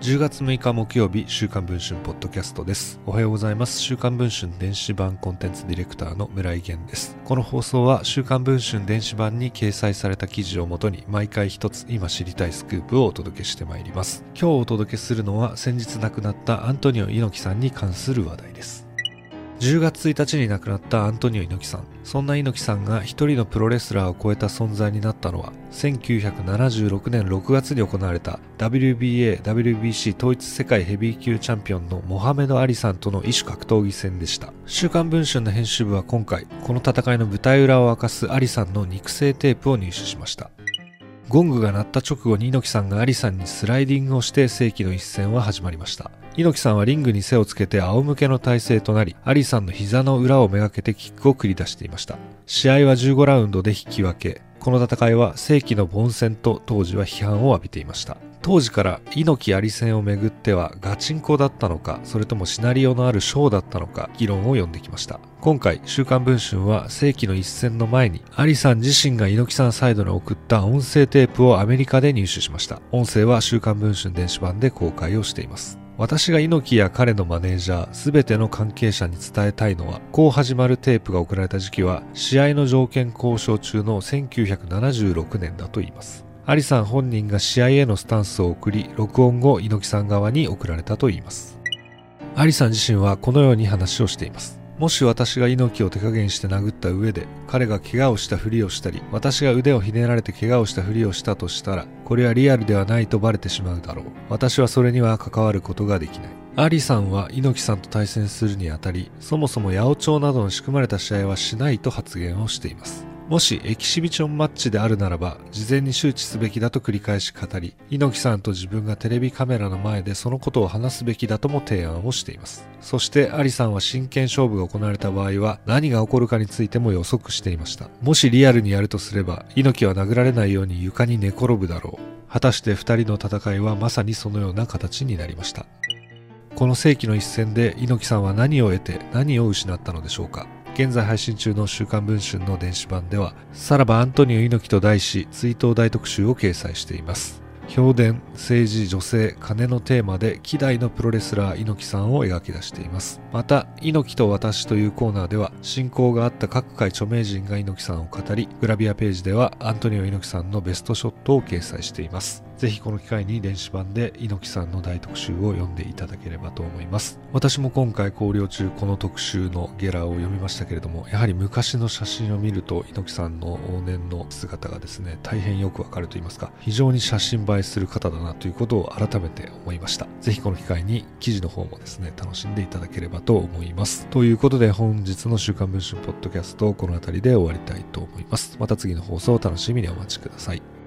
10月6日木曜日、週刊文春ポッドキャストです。おはようございます。週刊文春電子版コンテンツディレクターの村井源です。この放送は週刊文春電子版に掲載された記事をもとに毎回一つ今知りたいスクープをお届けしてまいります。今日お届けするのは先日亡くなったアントニオ猪木さんに関する話題です。10月1日に亡くなったアントニオ猪木さん。そんな猪木さんが一人のプロレスラーを超えた存在になったのは、1976年6月に行われた WBA、WBC 統一世界ヘビー級チャンピオンのモハメド・アリさんとの異種格闘技戦でした。週刊文春の編集部は今回、この戦いの舞台裏を明かすアリさんの肉声テープを入手しました。ゴングが鳴った直後に猪木さんがアリさんにスライディングをして世紀の一戦は始まりました。猪木さんはリングに背をつけて仰向けの体勢となり、アリさんの膝の裏をめがけてキックを繰り出していました。試合は15ラウンドで引き分け、この戦いは世紀の凡戦と当時は批判を浴びていました。当時から猪木あり戦をめぐってはガチンコだったのか、それともシナリオのあるショーだったのか、議論を読んできました。今回、週刊文春は世紀の一戦の前に、アリさん自身が猪木さんサイドに送った音声テープをアメリカで入手しました。音声は週刊文春電子版で公開をしています。私が猪木や彼のマネージャー、全ての関係者に伝えたいのは、こう始まるテープが送られた時期は、試合の条件交渉中の1976年だと言います。アリさん本人が試合へのスタンスを送り、録音後、猪木さん側に送られたと言います。アリさん自身はこのように話をしています。もし私が猪木を手加減して殴った上で、彼が怪我をしたふりをしたり、私が腕をひねられて怪我をしたふりをしたとしたら、これはリアルではないとバレてしまうだろう。私はそれには関わることができない。アリさんは猪木さんと対戦するにあたり、そもそも八百長などの仕組まれた試合はしないと発言をしています。もしエキシビションマッチであるならば、事前に周知すべきだと繰り返し語り、猪木さんと自分がテレビカメラの前でそのことを話すべきだとも提案をしています。そしてアリさんは真剣勝負が行われた場合は、何が起こるかについても予測していました。もしリアルにやるとすれば、猪木は殴られないように床に寝転ぶだろう。果たして二人の戦いはまさにそのような形になりました。この世紀の一戦で猪木さんは何を得て何を失ったのでしょうか現在配信中の週刊文春の電子版では、さらばアントニオ猪木と題し、追悼大特集を掲載しています。評伝、政治、女性、金のテーマで希代のプロレスラー猪木さんを描き出しています。また、猪木と私というコーナーでは、親交があった各界著名人が猪木さんを語り、グラビアページではアントニオ猪木さんのベストショットを掲載しています。ぜひこの機会に電子版で猪木さんの大特集を読んでいただければと思います。私も今回考慮中この特集のゲラを読みましたけれども、やはり昔の写真を見ると猪木さんの往年の姿がですね、大変よくわかると言いますか、非常に写真映えする方だなということを改めて思いました。ぜひこの機会に記事の方もですね、楽しんでいただければと思います。ということで本日の週刊文春ポッドキャストこの辺りで終わりたいと思います。また次の放送を楽しみにお待ちください。